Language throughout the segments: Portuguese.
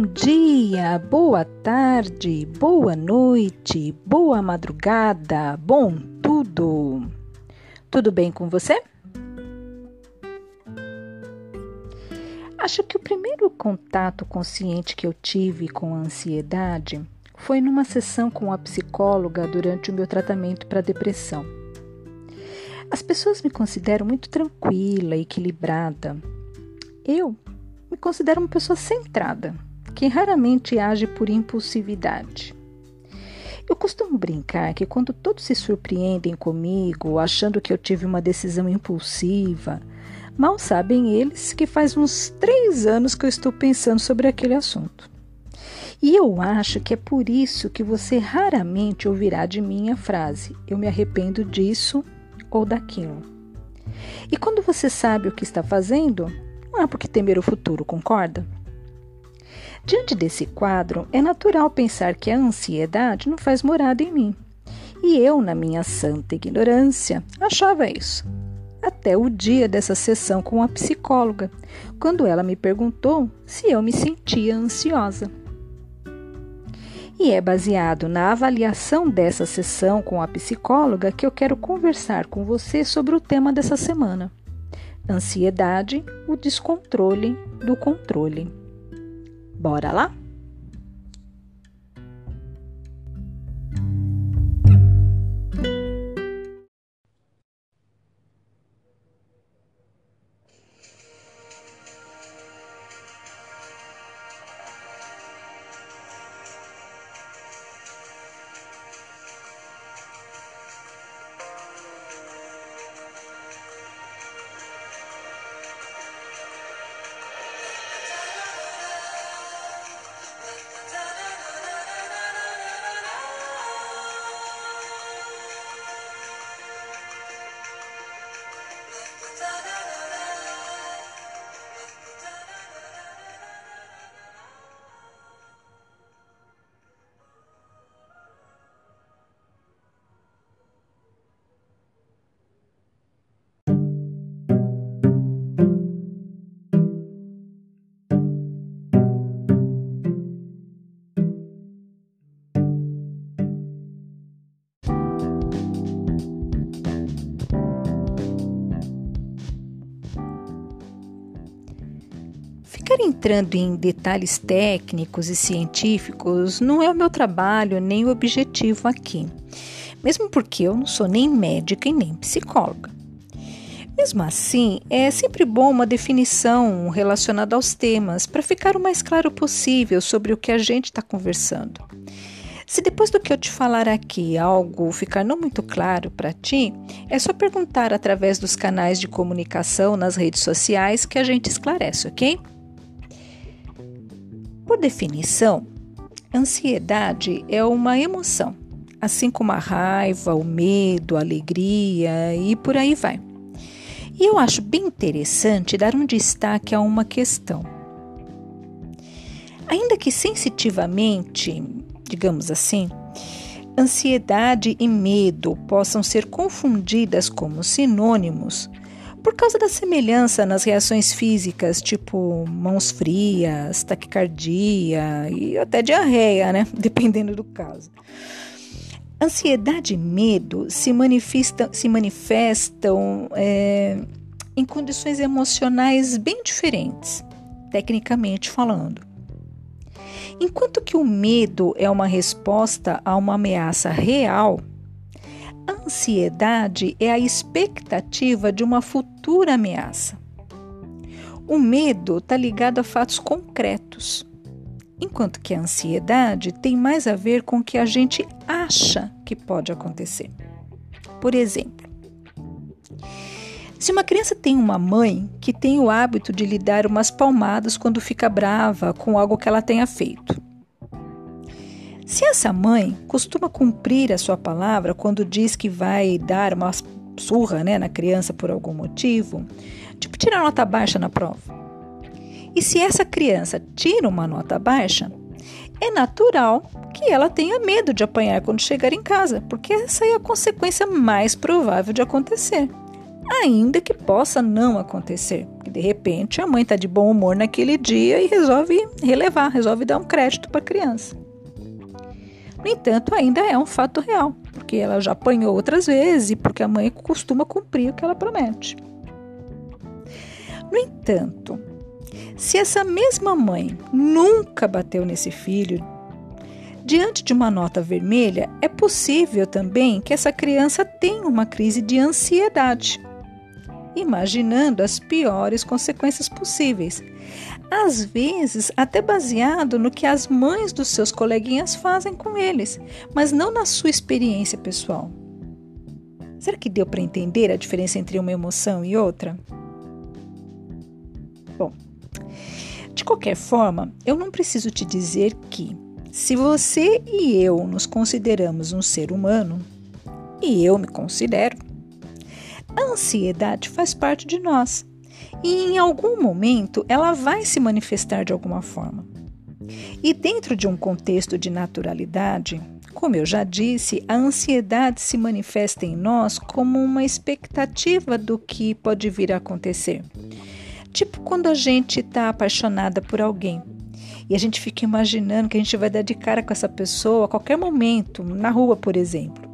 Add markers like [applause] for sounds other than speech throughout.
Bom dia, boa tarde, boa noite, boa madrugada, bom tudo. Tudo bem com você? Acho que o primeiro contato consciente que eu tive com a ansiedade foi numa sessão com a psicóloga durante o meu tratamento para depressão. As pessoas me consideram muito tranquila equilibrada. Eu me considero uma pessoa centrada, que raramente age por impulsividade. Eu costumo brincar que quando todos se surpreendem comigo, achando que eu tive uma decisão impulsiva, mal sabem eles que faz uns três anos que eu estou pensando sobre aquele assunto. E eu acho que é por isso que você raramente ouvirá de mim a frase: eu me arrependo disso ou daquilo. E quando você sabe o que está fazendo, não há por que temer o futuro, concorda? Diante desse quadro, é natural pensar que a ansiedade não faz morada em mim. E eu, na minha santa ignorância, achava isso. Até o dia dessa sessão com a psicóloga, quando ela me perguntou se eu me sentia ansiosa. E é baseado na avaliação dessa sessão com a psicóloga que eu quero conversar com você sobre o tema dessa semana ansiedade, o descontrole do controle. Bora lá? Ficar entrando em detalhes técnicos e científicos não é o meu trabalho nem o objetivo aqui, mesmo porque eu não sou nem médica e nem psicóloga. Mesmo assim, é sempre bom uma definição relacionada aos temas para ficar o mais claro possível sobre o que a gente está conversando. Se depois do que eu te falar aqui algo ficar não muito claro para ti, é só perguntar através dos canais de comunicação nas redes sociais que a gente esclarece, ok? Por definição, ansiedade é uma emoção, assim como a raiva, o medo, a alegria e por aí vai. E eu acho bem interessante dar um destaque a uma questão. Ainda que sensitivamente, digamos assim, ansiedade e medo possam ser confundidas como sinônimos, por causa da semelhança nas reações físicas, tipo mãos frias, taquicardia e até diarreia, né? [laughs] Dependendo do caso. Ansiedade e medo se, manifestam, se manifestam é, em condições emocionais bem diferentes, tecnicamente falando. Enquanto que o medo é uma resposta a uma ameaça real, ansiedade é a expectativa de uma futura ameaça. O medo está ligado a fatos concretos, enquanto que a ansiedade tem mais a ver com o que a gente acha que pode acontecer. Por exemplo, se uma criança tem uma mãe que tem o hábito de lhe dar umas palmadas quando fica brava com algo que ela tenha feito, se essa mãe costuma cumprir a sua palavra quando diz que vai dar uma surra né, na criança por algum motivo, tipo tirar nota baixa na prova. E se essa criança tira uma nota baixa, é natural que ela tenha medo de apanhar quando chegar em casa, porque essa é a consequência mais provável de acontecer. ainda que possa não acontecer. De repente, a mãe está de bom humor naquele dia e resolve relevar, resolve dar um crédito para a criança. No entanto, ainda é um fato real, porque ela já apanhou outras vezes e porque a mãe costuma cumprir o que ela promete. No entanto, se essa mesma mãe nunca bateu nesse filho, diante de uma nota vermelha, é possível também que essa criança tenha uma crise de ansiedade imaginando as piores consequências possíveis. Às vezes, até baseado no que as mães dos seus coleguinhas fazem com eles, mas não na sua experiência pessoal. Será que deu para entender a diferença entre uma emoção e outra? Bom, de qualquer forma, eu não preciso te dizer que, se você e eu nos consideramos um ser humano, e eu me considero, a ansiedade faz parte de nós e em algum momento ela vai se manifestar de alguma forma. E dentro de um contexto de naturalidade, como eu já disse, a ansiedade se manifesta em nós como uma expectativa do que pode vir a acontecer. Tipo quando a gente está apaixonada por alguém e a gente fica imaginando que a gente vai dar de cara com essa pessoa a qualquer momento, na rua, por exemplo.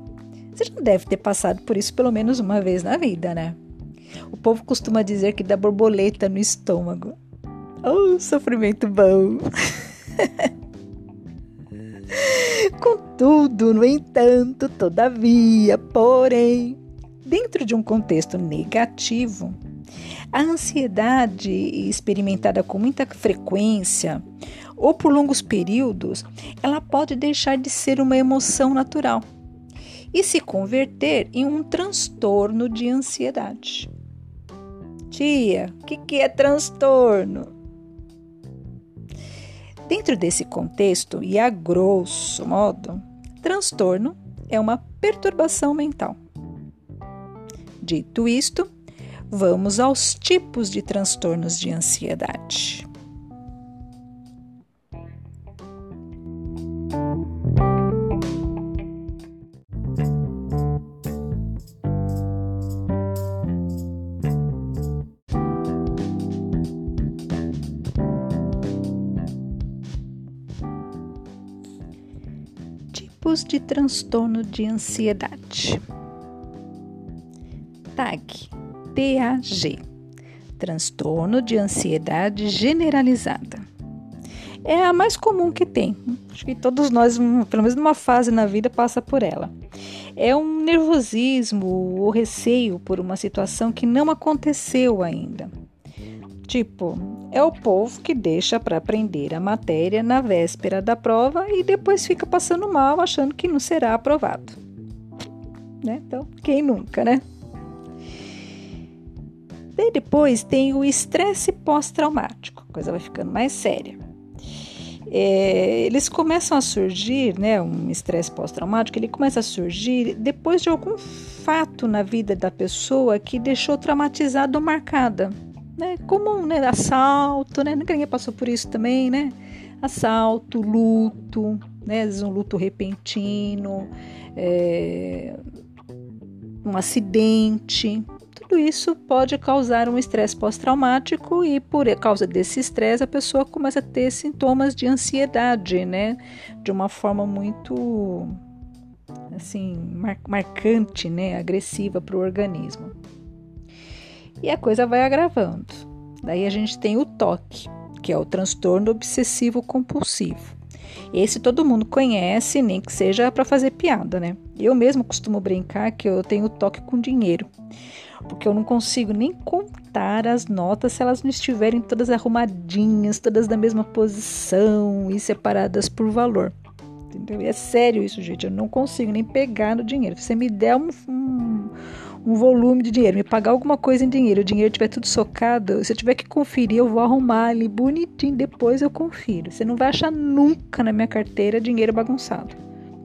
Você já deve ter passado por isso pelo menos uma vez na vida, né? O povo costuma dizer que dá borboleta no estômago. Oh, sofrimento bom! [laughs] Contudo, no entanto, todavia, porém, dentro de um contexto negativo, a ansiedade experimentada com muita frequência ou por longos períodos, ela pode deixar de ser uma emoção natural e se converter em um transtorno de ansiedade. Tia, o que, que é transtorno? Dentro desse contexto, e a grosso modo, transtorno é uma perturbação mental. Dito isto, vamos aos tipos de transtornos de ansiedade. Tipos de transtorno de ansiedade. TAG, TAG, transtorno de ansiedade generalizada. É a mais comum que tem. Acho que todos nós, pelo menos numa fase na vida, passa por ela. É um nervosismo ou receio por uma situação que não aconteceu ainda. Tipo, é o povo que deixa para aprender a matéria na véspera da prova e depois fica passando mal achando que não será aprovado. Né? Então, quem nunca, né? Depois tem o estresse pós-traumático, a coisa vai ficando mais séria. É, eles começam a surgir, né, um estresse pós-traumático, ele começa a surgir depois de algum fato na vida da pessoa que deixou traumatizada ou marcada né, comum, né, assalto, né, ninguém passou por isso também, né, assalto, luto, né, às vezes um luto repentino, é, um acidente, tudo isso pode causar um estresse pós-traumático e por causa desse estresse a pessoa começa a ter sintomas de ansiedade, né, de uma forma muito assim mar marcante, né, agressiva para o organismo e a coisa vai agravando. Daí a gente tem o TOC, que é o transtorno obsessivo compulsivo. Esse todo mundo conhece, nem que seja para fazer piada, né? Eu mesmo costumo brincar que eu tenho toque com dinheiro, porque eu não consigo nem contar as notas se elas não estiverem todas arrumadinhas, todas na mesma posição e separadas por valor. Entendeu? E é sério isso, gente. Eu não consigo nem pegar no dinheiro. Se você me der um, um um volume de dinheiro, me pagar alguma coisa em dinheiro, o dinheiro tiver tudo socado, se eu tiver que conferir, eu vou arrumar ali bonitinho, depois eu confiro. Você não vai achar nunca na minha carteira dinheiro bagunçado.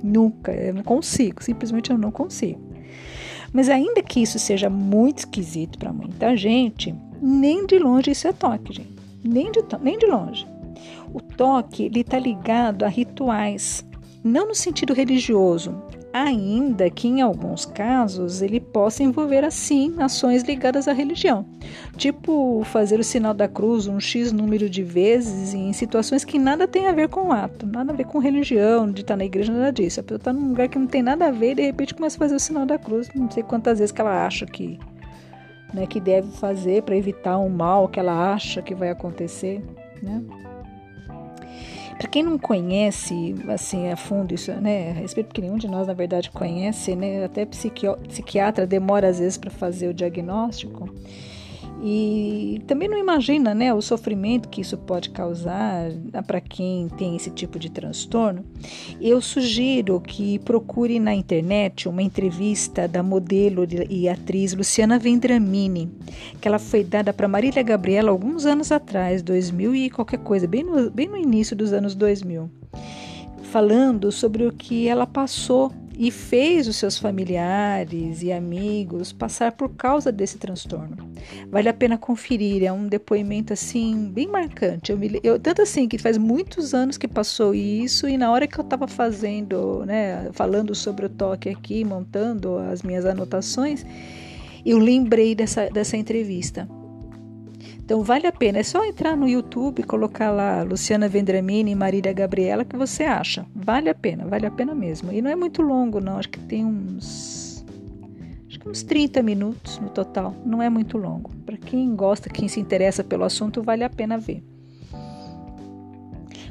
Nunca, eu não consigo, simplesmente eu não consigo. Mas ainda que isso seja muito esquisito para muita gente, nem de longe isso é toque, gente. Nem de, nem de longe. O toque ele está ligado a rituais, não no sentido religioso, ainda que em alguns casos ele possa envolver assim ações ligadas à religião, tipo fazer o sinal da cruz um X número de vezes em situações que nada tem a ver com o ato, nada a ver com religião, de estar na igreja, nada disso. A pessoa está num lugar que não tem nada a ver e de repente começa a fazer o sinal da cruz, não sei quantas vezes que ela acha que, né, que deve fazer para evitar um mal que ela acha que vai acontecer, né? Para quem não conhece assim a fundo isso, né, a respeito porque nenhum de nós na verdade conhece, né, até psiquiatra demora às vezes para fazer o diagnóstico. E também não imagina né, o sofrimento que isso pode causar para quem tem esse tipo de transtorno. Eu sugiro que procure na internet uma entrevista da modelo e atriz Luciana Vendramini, que ela foi dada para Marília Gabriela alguns anos atrás, 2000 e qualquer coisa, bem no, bem no início dos anos 2000, falando sobre o que ela passou e fez os seus familiares e amigos passar por causa desse transtorno. Vale a pena conferir, é um depoimento assim bem marcante. Eu, me, eu tanto assim que faz muitos anos que passou isso e na hora que eu estava fazendo, né, falando sobre o toque aqui, montando as minhas anotações, eu lembrei dessa, dessa entrevista. Então vale a pena, é só entrar no YouTube, colocar lá Luciana Vendramini e Marília Gabriela que você acha. Vale a pena, vale a pena mesmo. E não é muito longo não, acho que tem uns acho que uns 30 minutos no total, não é muito longo. Para quem gosta, quem se interessa pelo assunto, vale a pena ver.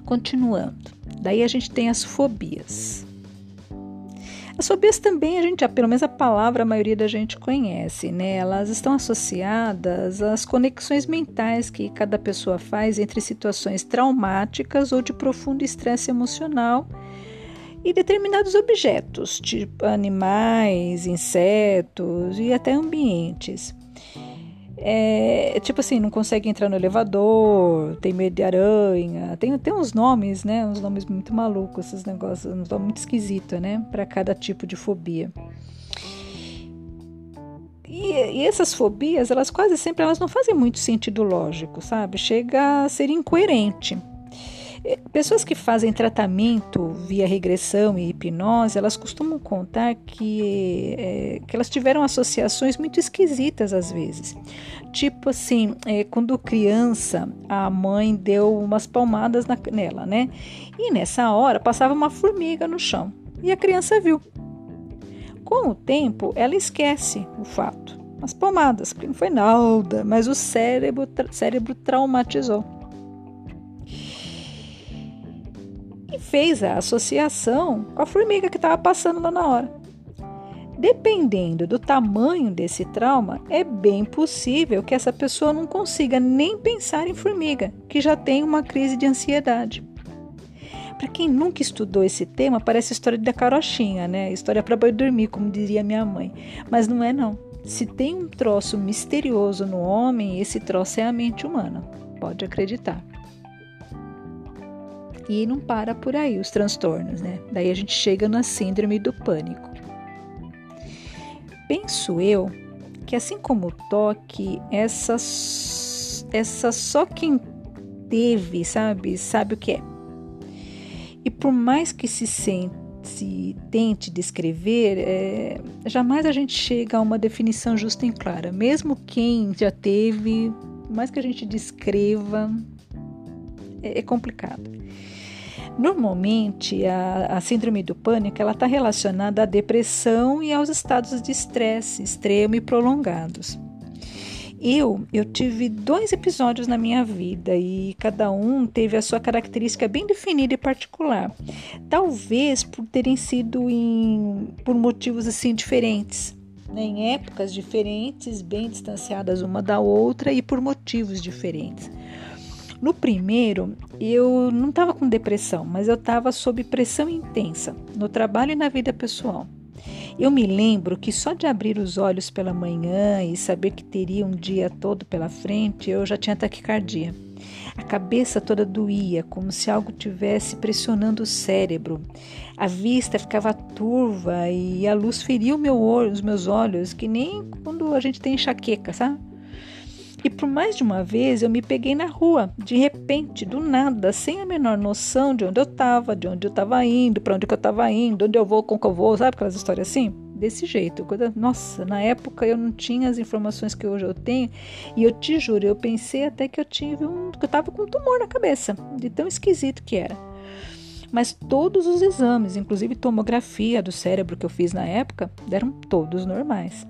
Continuando. Daí a gente tem as fobias. As fobias também a gente, pelo menos a palavra a maioria da gente conhece, né? Elas estão associadas às conexões mentais que cada pessoa faz entre situações traumáticas ou de profundo estresse emocional e determinados objetos, tipo animais, insetos e até ambientes. É, tipo assim, não consegue entrar no elevador, tem medo de aranha, tem, tem uns nomes, né? Uns nomes muito malucos, esses negócios, uns nomes muito esquisitos, né? Para cada tipo de fobia. E, e, essas fobias, elas quase sempre elas não fazem muito sentido lógico, sabe? Chega a ser incoerente. É, pessoas que fazem tratamento via regressão e hipnose, elas costumam contar que, é, que elas tiveram associações muito esquisitas às vezes. Tipo assim, é, quando criança, a mãe deu umas palmadas na, nela, né? E nessa hora passava uma formiga no chão e a criança viu. Com o tempo, ela esquece o fato. As palmadas, que não foi nada, mas o cérebro, cérebro traumatizou. E fez a associação com a formiga que estava passando lá na hora. Dependendo do tamanho desse trauma, é bem possível que essa pessoa não consiga nem pensar em formiga, que já tem uma crise de ansiedade. Para quem nunca estudou esse tema, parece história da carochinha, né? História para boi dormir, como diria minha mãe. Mas não é não. Se tem um troço misterioso no homem, esse troço é a mente humana. Pode acreditar. E não para por aí os transtornos, né? Daí a gente chega na síndrome do pânico. Penso eu que assim como o toque, essa, essa só quem teve, sabe, sabe o que é. E por mais que se sente se tente descrever, é, jamais a gente chega a uma definição justa e clara. Mesmo quem já teve, por mais que a gente descreva, é, é complicado. Normalmente, a, a síndrome do pânico está relacionada à depressão e aos estados de estresse extremo e prolongados. Eu, eu tive dois episódios na minha vida e cada um teve a sua característica bem definida e particular. Talvez por terem sido em, por motivos assim diferentes, né? em épocas diferentes, bem distanciadas uma da outra e por motivos diferentes. No primeiro, eu não estava com depressão, mas eu estava sob pressão intensa no trabalho e na vida pessoal. Eu me lembro que só de abrir os olhos pela manhã e saber que teria um dia todo pela frente, eu já tinha taquicardia. A cabeça toda doía, como se algo tivesse pressionando o cérebro. A vista ficava turva e a luz feria meu olho, os meus olhos, que nem quando a gente tem enxaqueca, sabe? E por mais de uma vez eu me peguei na rua, de repente, do nada, sem a menor noção de onde eu estava, de onde eu estava indo, para onde eu estava indo, onde eu vou, com que eu vou, sabe aquelas histórias assim? Desse jeito. Nossa, na época eu não tinha as informações que hoje eu tenho, e eu te juro, eu pensei até que eu tive um. que eu estava com um tumor na cabeça, de tão esquisito que era. Mas todos os exames, inclusive tomografia do cérebro que eu fiz na época, deram todos normais.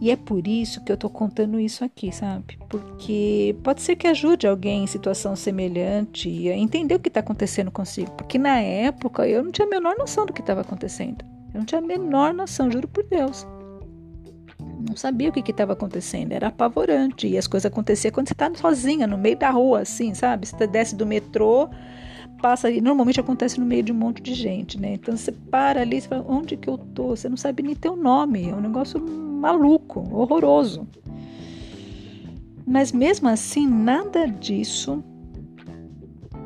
E é por isso que eu tô contando isso aqui, sabe? Porque pode ser que ajude alguém em situação semelhante a entender o que está acontecendo consigo. Porque na época eu não tinha a menor noção do que estava acontecendo. Eu não tinha a menor noção, juro por Deus. Não sabia o que estava acontecendo, era apavorante. E as coisas aconteciam quando você está sozinha, no meio da rua, assim, sabe? Você desce do metrô, passa e normalmente acontece no meio de um monte de gente, né? Então você para ali, você fala, onde que eu tô? Você não sabe nem teu nome, é um negócio maluco, horroroso. Mas mesmo assim, nada disso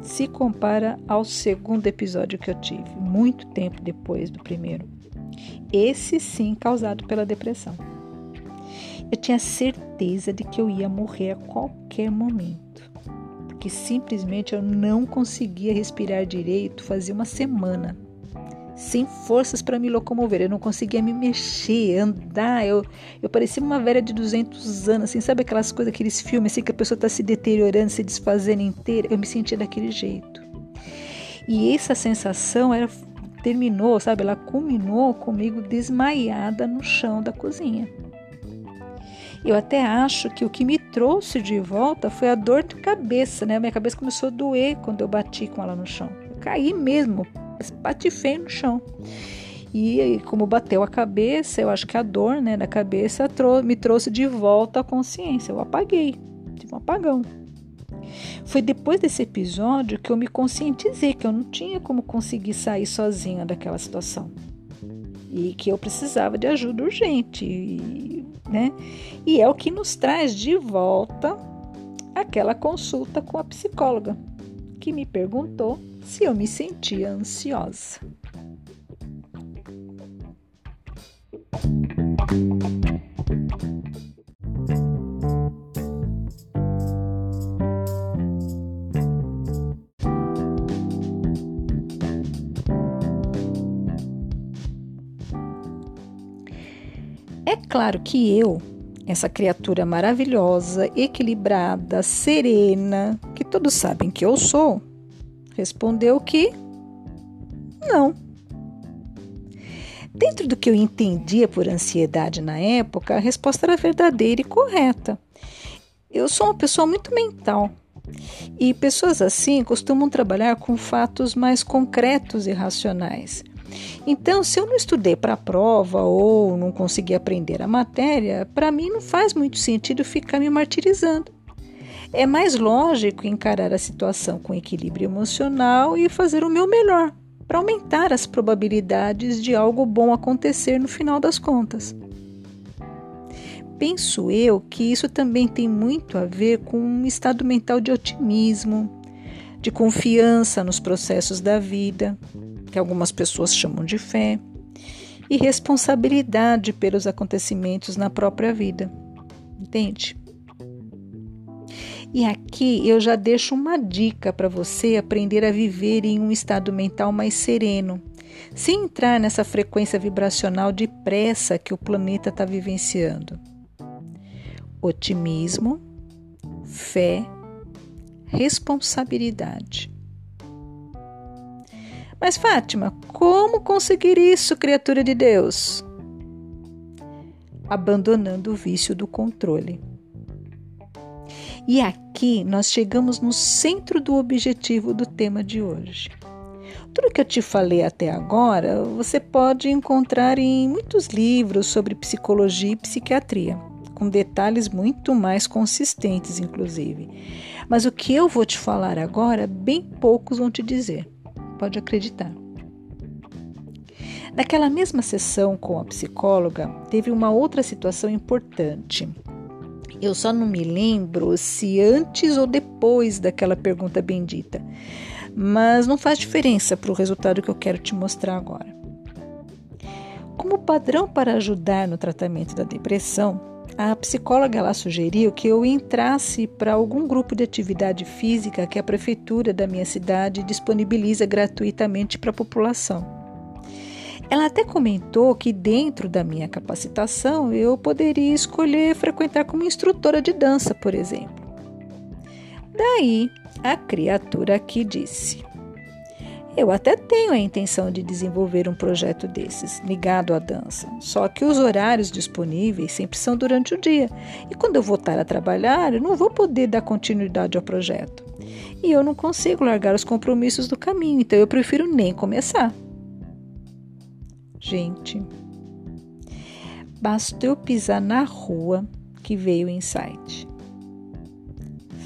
se compara ao segundo episódio que eu tive, muito tempo depois do primeiro. Esse sim causado pela depressão. Eu tinha certeza de que eu ia morrer a qualquer momento, porque simplesmente eu não conseguia respirar direito fazia uma semana sem forças para me locomover. Eu não conseguia me mexer, andar. Eu, eu parecia uma velha de 200 anos, assim, sabe aquelas coisas, aqueles filmes assim que a pessoa está se deteriorando, se desfazendo inteira? Eu me sentia daquele jeito. E essa sensação era terminou, sabe? Ela culminou comigo desmaiada no chão da cozinha. Eu até acho que o que me trouxe de volta foi a dor de cabeça, né? Minha cabeça começou a doer quando eu bati com ela no chão. Eu caí mesmo, patifei no chão. E como bateu a cabeça, eu acho que a dor né, na cabeça me trouxe de volta a consciência. Eu apaguei, tive um apagão. Foi depois desse episódio que eu me conscientizei que eu não tinha como conseguir sair sozinha daquela situação. E que eu precisava de ajuda urgente. E, né? e é o que nos traz de volta aquela consulta com a psicóloga, que me perguntou se eu me sentia ansiosa. Claro que eu, essa criatura maravilhosa, equilibrada, serena, que todos sabem que eu sou, Respondeu que não. Dentro do que eu entendia por ansiedade na época, a resposta era verdadeira e correta. Eu sou uma pessoa muito mental e pessoas assim costumam trabalhar com fatos mais concretos e racionais. Então, se eu não estudei para a prova ou não consegui aprender a matéria, para mim não faz muito sentido ficar me martirizando. É mais lógico encarar a situação com equilíbrio emocional e fazer o meu melhor para aumentar as probabilidades de algo bom acontecer no final das contas. Penso eu que isso também tem muito a ver com um estado mental de otimismo, de confiança nos processos da vida, que algumas pessoas chamam de fé, e responsabilidade pelos acontecimentos na própria vida. Entende? E aqui eu já deixo uma dica para você aprender a viver em um estado mental mais sereno, sem entrar nessa frequência vibracional de pressa que o planeta está vivenciando. Otimismo, fé, responsabilidade. Mas, Fátima, como conseguir isso, criatura de Deus? Abandonando o vício do controle. E aqui nós chegamos no centro do objetivo do tema de hoje. Tudo que eu te falei até agora você pode encontrar em muitos livros sobre psicologia e psiquiatria, com detalhes muito mais consistentes, inclusive. Mas o que eu vou te falar agora, bem poucos vão te dizer. Pode acreditar. Naquela mesma sessão com a psicóloga, teve uma outra situação importante eu só não me lembro se antes ou depois daquela pergunta bendita. Mas não faz diferença para o resultado que eu quero te mostrar agora. Como padrão para ajudar no tratamento da depressão, a psicóloga ela sugeriu que eu entrasse para algum grupo de atividade física que a prefeitura da minha cidade disponibiliza gratuitamente para a população. Ela até comentou que dentro da minha capacitação eu poderia escolher frequentar como instrutora de dança, por exemplo. Daí a criatura aqui disse: Eu até tenho a intenção de desenvolver um projeto desses, ligado à dança, só que os horários disponíveis sempre são durante o dia, e quando eu voltar a trabalhar, eu não vou poder dar continuidade ao projeto. E eu não consigo largar os compromissos do caminho, então eu prefiro nem começar. Gente, bastou eu pisar na rua que veio o insight.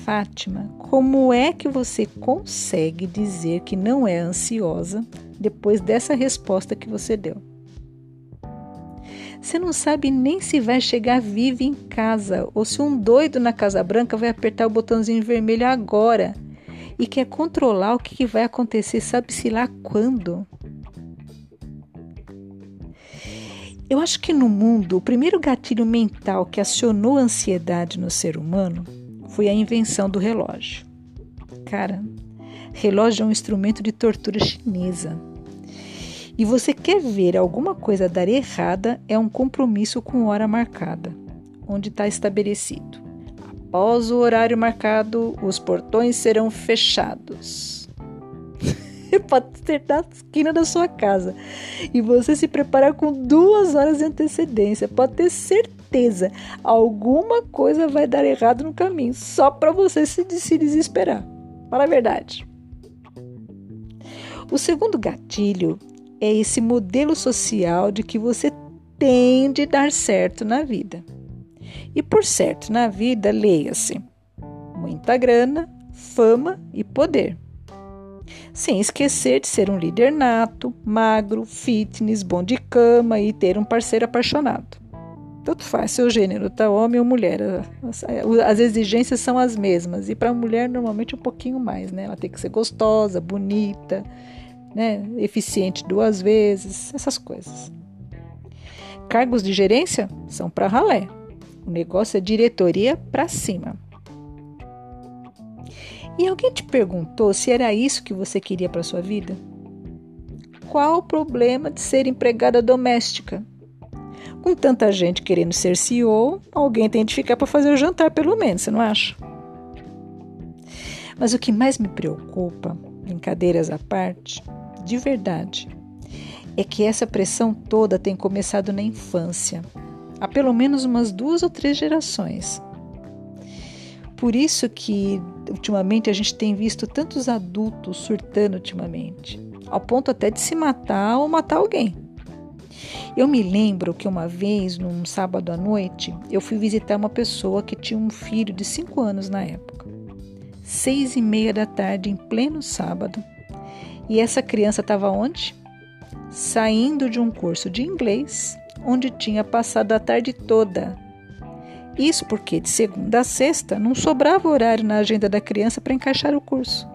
Fátima, como é que você consegue dizer que não é ansiosa depois dessa resposta que você deu? Você não sabe nem se vai chegar viva em casa ou se um doido na Casa Branca vai apertar o botãozinho vermelho agora e quer controlar o que vai acontecer, sabe-se lá quando. Eu acho que no mundo, o primeiro gatilho mental que acionou a ansiedade no ser humano foi a invenção do relógio. Cara, relógio é um instrumento de tortura chinesa. E você quer ver alguma coisa dar errada, é um compromisso com hora marcada, onde está estabelecido. Após o horário marcado, os portões serão fechados. [laughs] Pode ser na esquina da sua casa. E você se preparar com duas horas de antecedência. Pode ter certeza certeza, alguma coisa vai dar errado no caminho, só para você se, se desesperar. Fala a verdade. O segundo gatilho é esse modelo social de que você tem de dar certo na vida. E por certo na vida, leia-se muita grana, fama e poder. Sem esquecer de ser um líder nato, magro, fitness, bom de cama e ter um parceiro apaixonado. Tanto faz seu gênero, tá? Homem ou mulher. As, as exigências são as mesmas. E para a mulher, normalmente, um pouquinho mais, né? Ela tem que ser gostosa, bonita, né? eficiente duas vezes, essas coisas. Cargos de gerência são para ralé. O negócio é diretoria para cima. E alguém te perguntou se era isso que você queria para sua vida? Qual o problema de ser empregada doméstica? Com tanta gente querendo ser CEO, alguém tem de ficar para fazer o jantar, pelo menos, você não acha? Mas o que mais me preocupa, brincadeiras à parte, de verdade, é que essa pressão toda tem começado na infância, há pelo menos umas duas ou três gerações. Por isso que ultimamente a gente tem visto tantos adultos surtando ultimamente, ao ponto até de se matar ou matar alguém. Eu me lembro que uma vez, num sábado à noite, eu fui visitar uma pessoa que tinha um filho de 5 anos na época. Seis e meia da tarde, em pleno sábado. E essa criança estava onde? Saindo de um curso de inglês, onde tinha passado a tarde toda. Isso porque de segunda a sexta não sobrava horário na agenda da criança para encaixar o curso.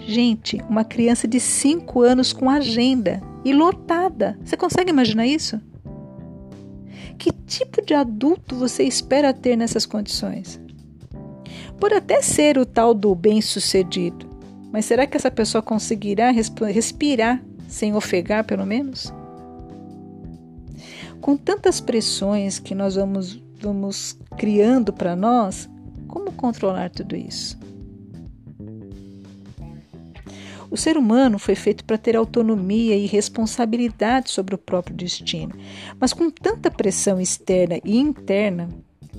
Gente, uma criança de 5 anos com agenda e lotada. Você consegue imaginar isso? Que tipo de adulto você espera ter nessas condições? Pode até ser o tal do bem-sucedido, mas será que essa pessoa conseguirá respirar sem ofegar, pelo menos? Com tantas pressões que nós vamos, vamos criando para nós, como controlar tudo isso? O ser humano foi feito para ter autonomia e responsabilidade sobre o próprio destino, mas com tanta pressão externa e interna,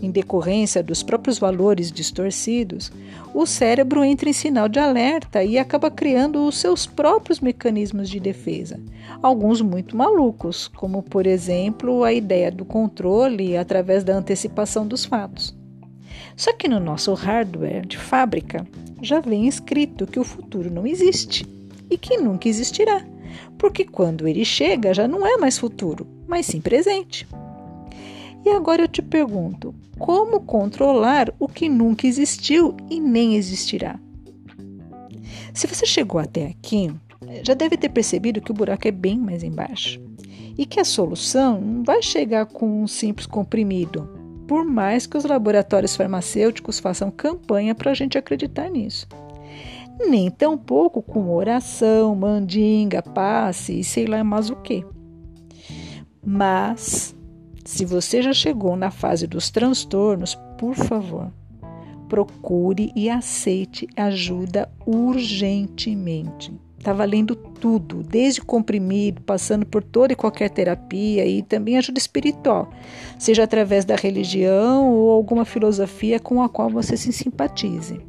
em decorrência dos próprios valores distorcidos, o cérebro entra em sinal de alerta e acaba criando os seus próprios mecanismos de defesa, alguns muito malucos, como por exemplo a ideia do controle através da antecipação dos fatos. Só que no nosso hardware de fábrica já vem escrito que o futuro não existe e que nunca existirá, porque quando ele chega já não é mais futuro, mas sim presente. E agora eu te pergunto: como controlar o que nunca existiu e nem existirá? Se você chegou até aqui, já deve ter percebido que o buraco é bem mais embaixo. e que a solução não vai chegar com um simples comprimido, por mais que os laboratórios farmacêuticos façam campanha para a gente acreditar nisso. Nem tampouco com oração, mandinga, passe e sei lá mais o que. Mas, se você já chegou na fase dos transtornos, por favor, procure e aceite ajuda urgentemente. Está valendo tudo, desde comprimido, passando por toda e qualquer terapia e também ajuda espiritual, seja através da religião ou alguma filosofia com a qual você se simpatize.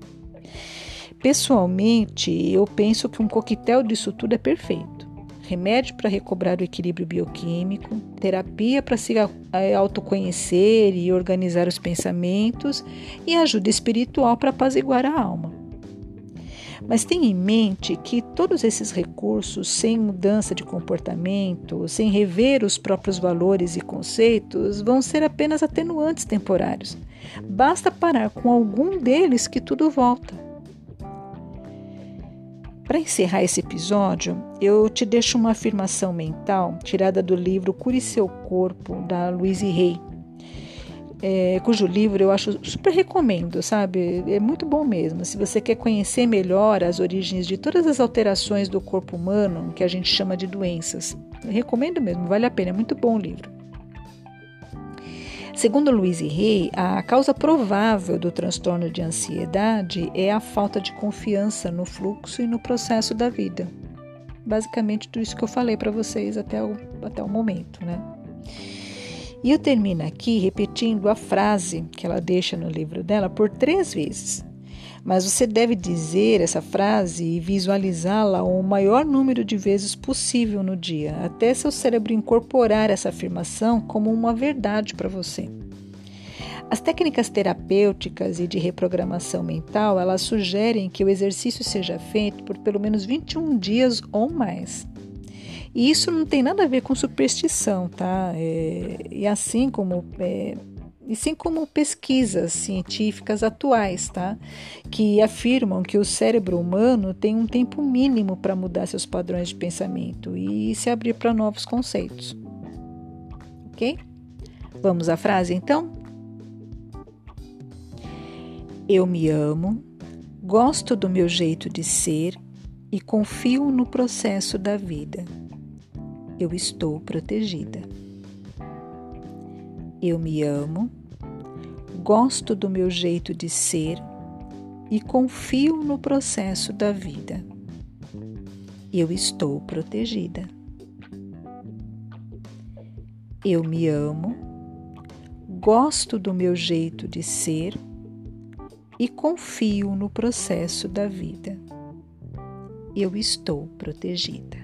Pessoalmente, eu penso que um coquetel disso tudo é perfeito. Remédio para recobrar o equilíbrio bioquímico, terapia para se autoconhecer e organizar os pensamentos e ajuda espiritual para apaziguar a alma. Mas tenha em mente que todos esses recursos, sem mudança de comportamento, sem rever os próprios valores e conceitos, vão ser apenas atenuantes temporários. Basta parar com algum deles que tudo volta. Para encerrar esse episódio, eu te deixo uma afirmação mental tirada do livro Cure Seu Corpo, da Louise Hay é, cujo livro eu acho super recomendo, sabe? É muito bom mesmo. Se você quer conhecer melhor as origens de todas as alterações do corpo humano, que a gente chama de doenças, recomendo mesmo, vale a pena, é muito bom o livro. Segundo Louise Hay, a causa provável do transtorno de ansiedade é a falta de confiança no fluxo e no processo da vida. Basicamente, tudo isso que eu falei para vocês até o, até o momento, né? E eu termino aqui repetindo a frase que ela deixa no livro dela por três vezes. Mas você deve dizer essa frase e visualizá-la o maior número de vezes possível no dia, até seu cérebro incorporar essa afirmação como uma verdade para você. As técnicas terapêuticas e de reprogramação mental, elas sugerem que o exercício seja feito por pelo menos 21 dias ou mais. E isso não tem nada a ver com superstição, tá? É, e assim como é, e sim como pesquisas científicas atuais, tá? Que afirmam que o cérebro humano tem um tempo mínimo para mudar seus padrões de pensamento e se abrir para novos conceitos. Ok? Vamos à frase então? Eu me amo, gosto do meu jeito de ser e confio no processo da vida eu estou protegida. Eu me amo, gosto do meu jeito de ser e confio no processo da vida. Eu estou protegida. Eu me amo, gosto do meu jeito de ser e confio no processo da vida. Eu estou protegida.